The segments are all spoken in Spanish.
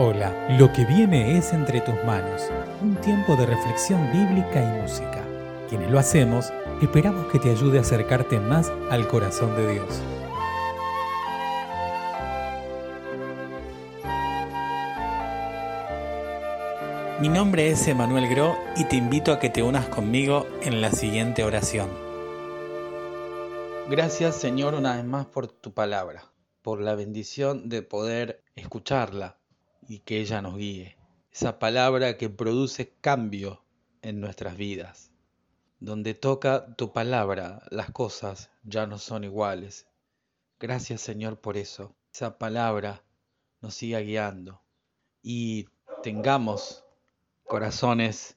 Hola, lo que viene es entre tus manos, un tiempo de reflexión bíblica y música. Quienes lo hacemos, esperamos que te ayude a acercarte más al corazón de Dios. Mi nombre es Emanuel Gro y te invito a que te unas conmigo en la siguiente oración. Gracias Señor una vez más por tu palabra, por la bendición de poder escucharla y que ella nos guíe. Esa palabra que produce cambio en nuestras vidas. Donde toca tu palabra, las cosas ya no son iguales. Gracias Señor por eso. Esa palabra nos siga guiando y tengamos corazones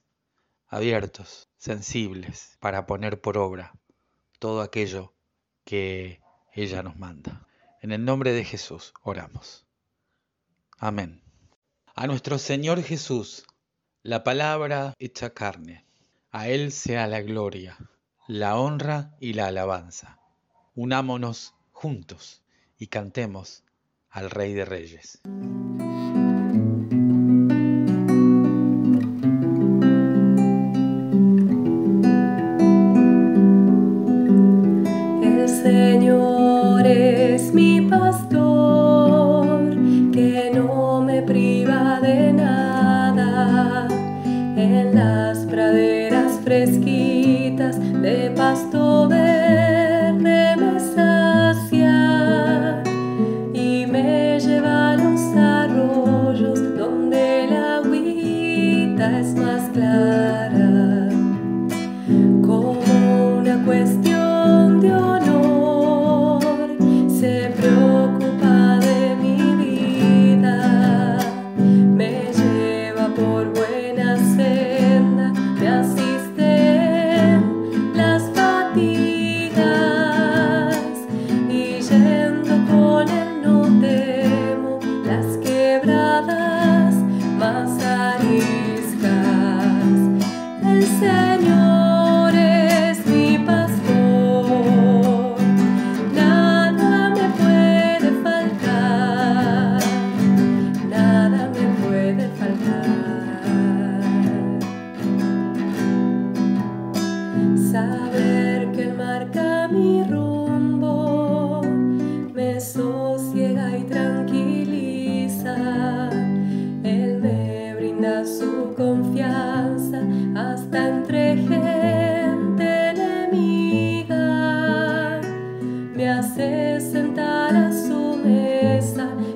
abiertos, sensibles, para poner por obra todo aquello que ella nos manda. En el nombre de Jesús oramos. Amén a nuestro Señor Jesús, la palabra hecha carne. A Él sea la gloria, la honra y la alabanza. Unámonos juntos y cantemos al Rey de Reyes. De pasto you.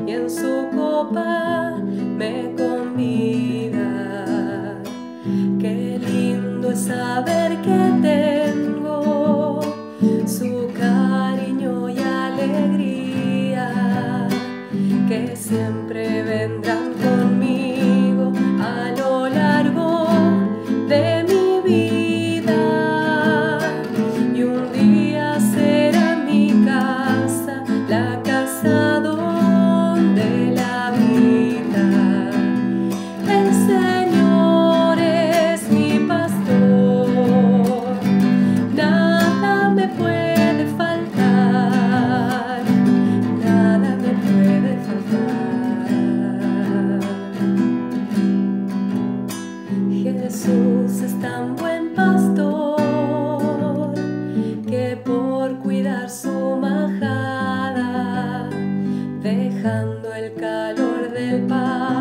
Y en su copa de paz.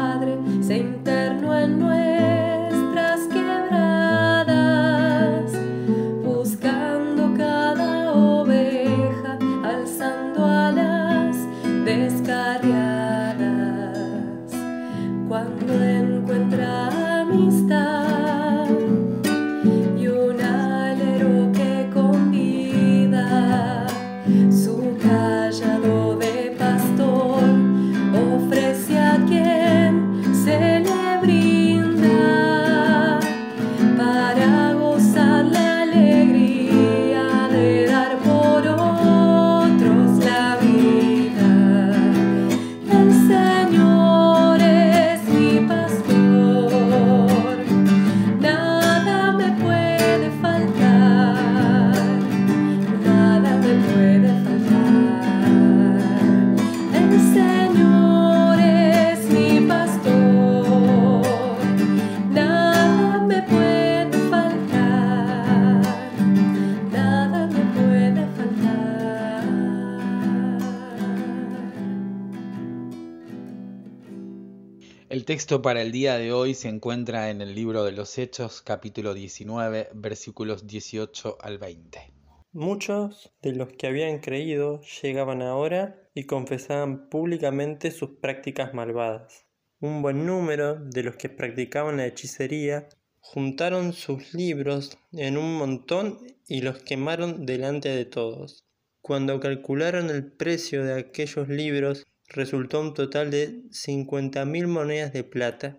El texto para el día de hoy se encuentra en el libro de los Hechos, capítulo 19, versículos 18 al 20. Muchos de los que habían creído llegaban ahora y confesaban públicamente sus prácticas malvadas. Un buen número de los que practicaban la hechicería juntaron sus libros en un montón y los quemaron delante de todos. Cuando calcularon el precio de aquellos libros, resultó un total de cincuenta mil monedas de plata.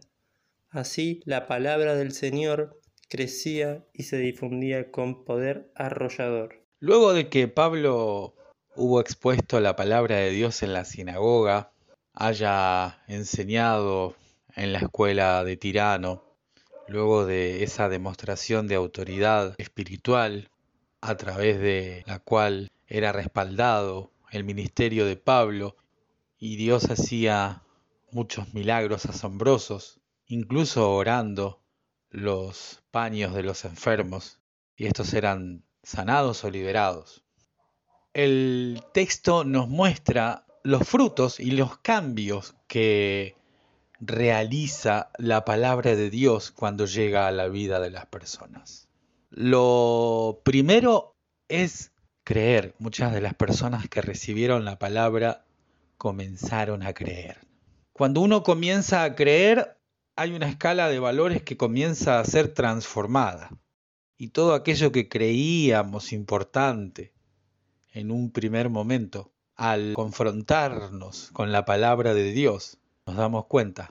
Así la palabra del Señor crecía y se difundía con poder arrollador. Luego de que Pablo hubo expuesto la palabra de Dios en la sinagoga, haya enseñado en la escuela de Tirano, luego de esa demostración de autoridad espiritual a través de la cual era respaldado el ministerio de Pablo y Dios hacía muchos milagros asombrosos, incluso orando los paños de los enfermos, y estos eran sanados o liberados. El texto nos muestra los frutos y los cambios que realiza la palabra de Dios cuando llega a la vida de las personas. Lo primero es creer. Muchas de las personas que recibieron la palabra comenzaron a creer. Cuando uno comienza a creer, hay una escala de valores que comienza a ser transformada. Y todo aquello que creíamos importante en un primer momento, al confrontarnos con la palabra de Dios, nos damos cuenta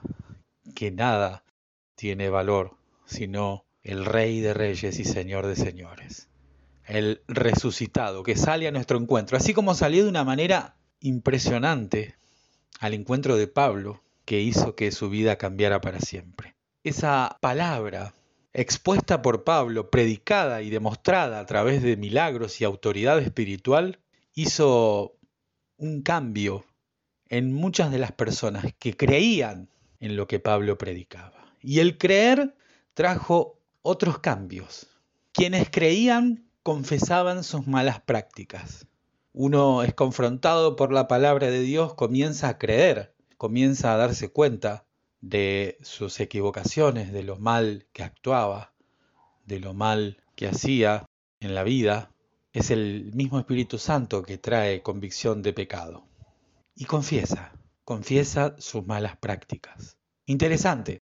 que nada tiene valor sino el Rey de Reyes y Señor de Señores, el resucitado que sale a nuestro encuentro, así como salió de una manera impresionante al encuentro de Pablo que hizo que su vida cambiara para siempre. Esa palabra expuesta por Pablo, predicada y demostrada a través de milagros y autoridad espiritual, hizo un cambio en muchas de las personas que creían en lo que Pablo predicaba. Y el creer trajo otros cambios. Quienes creían confesaban sus malas prácticas uno es confrontado por la palabra de Dios, comienza a creer, comienza a darse cuenta de sus equivocaciones, de lo mal que actuaba, de lo mal que hacía en la vida. Es el mismo Espíritu Santo que trae convicción de pecado. Y confiesa, confiesa sus malas prácticas. Interesante,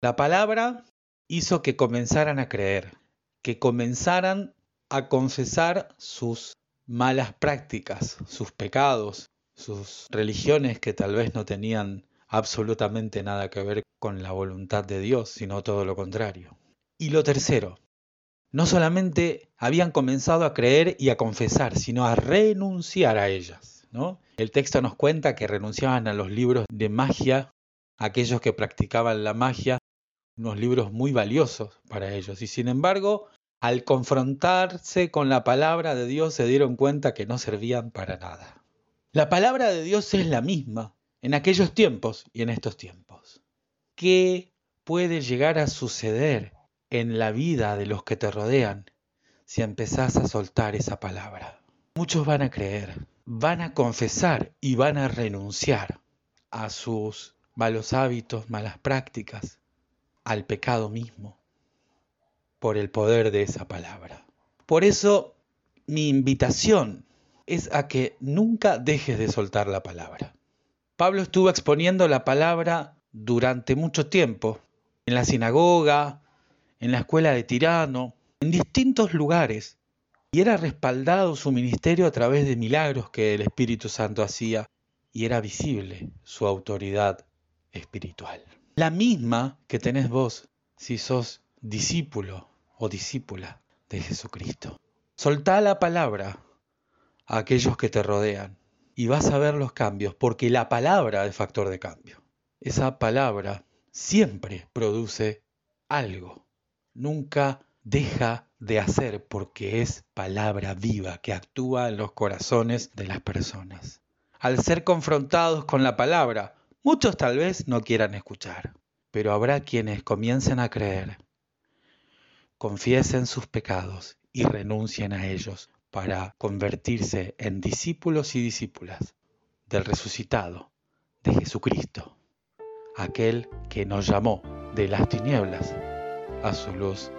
la palabra hizo que comenzaran a creer, que comenzaran a confesar sus malas prácticas, sus pecados, sus religiones que tal vez no tenían absolutamente nada que ver con la voluntad de Dios, sino todo lo contrario. Y lo tercero, no solamente habían comenzado a creer y a confesar, sino a renunciar a ellas. ¿no? El texto nos cuenta que renunciaban a los libros de magia, aquellos que practicaban la magia, unos libros muy valiosos para ellos, y sin embargo al confrontarse con la palabra de Dios se dieron cuenta que no servían para nada. La palabra de Dios es la misma en aquellos tiempos y en estos tiempos. ¿Qué puede llegar a suceder en la vida de los que te rodean si empezás a soltar esa palabra? Muchos van a creer, van a confesar y van a renunciar a sus malos hábitos, malas prácticas, al pecado mismo por el poder de esa palabra. Por eso mi invitación es a que nunca dejes de soltar la palabra. Pablo estuvo exponiendo la palabra durante mucho tiempo, en la sinagoga, en la escuela de Tirano, en distintos lugares, y era respaldado su ministerio a través de milagros que el Espíritu Santo hacía, y era visible su autoridad espiritual. La misma que tenés vos si sos discípulo o discípula de Jesucristo. Soltá la palabra a aquellos que te rodean y vas a ver los cambios, porque la palabra es factor de cambio. Esa palabra siempre produce algo, nunca deja de hacer porque es palabra viva que actúa en los corazones de las personas. Al ser confrontados con la palabra, muchos tal vez no quieran escuchar, pero habrá quienes comiencen a creer confiesen sus pecados y renuncien a ellos para convertirse en discípulos y discípulas del resucitado, de Jesucristo. aquel que nos llamó de las tinieblas a su luz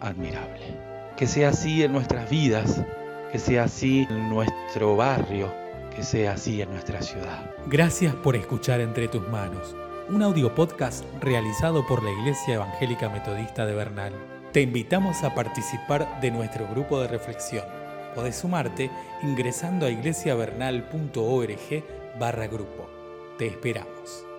admirable. Que sea así en nuestras vidas, que sea así en nuestro barrio, que sea así en nuestra ciudad. Gracias por escuchar Entre tus manos, un audio podcast realizado por la Iglesia Evangélica Metodista de Bernal. Te invitamos a participar de nuestro grupo de reflexión. Podés sumarte ingresando a iglesiavernal.org barra grupo. Te esperamos.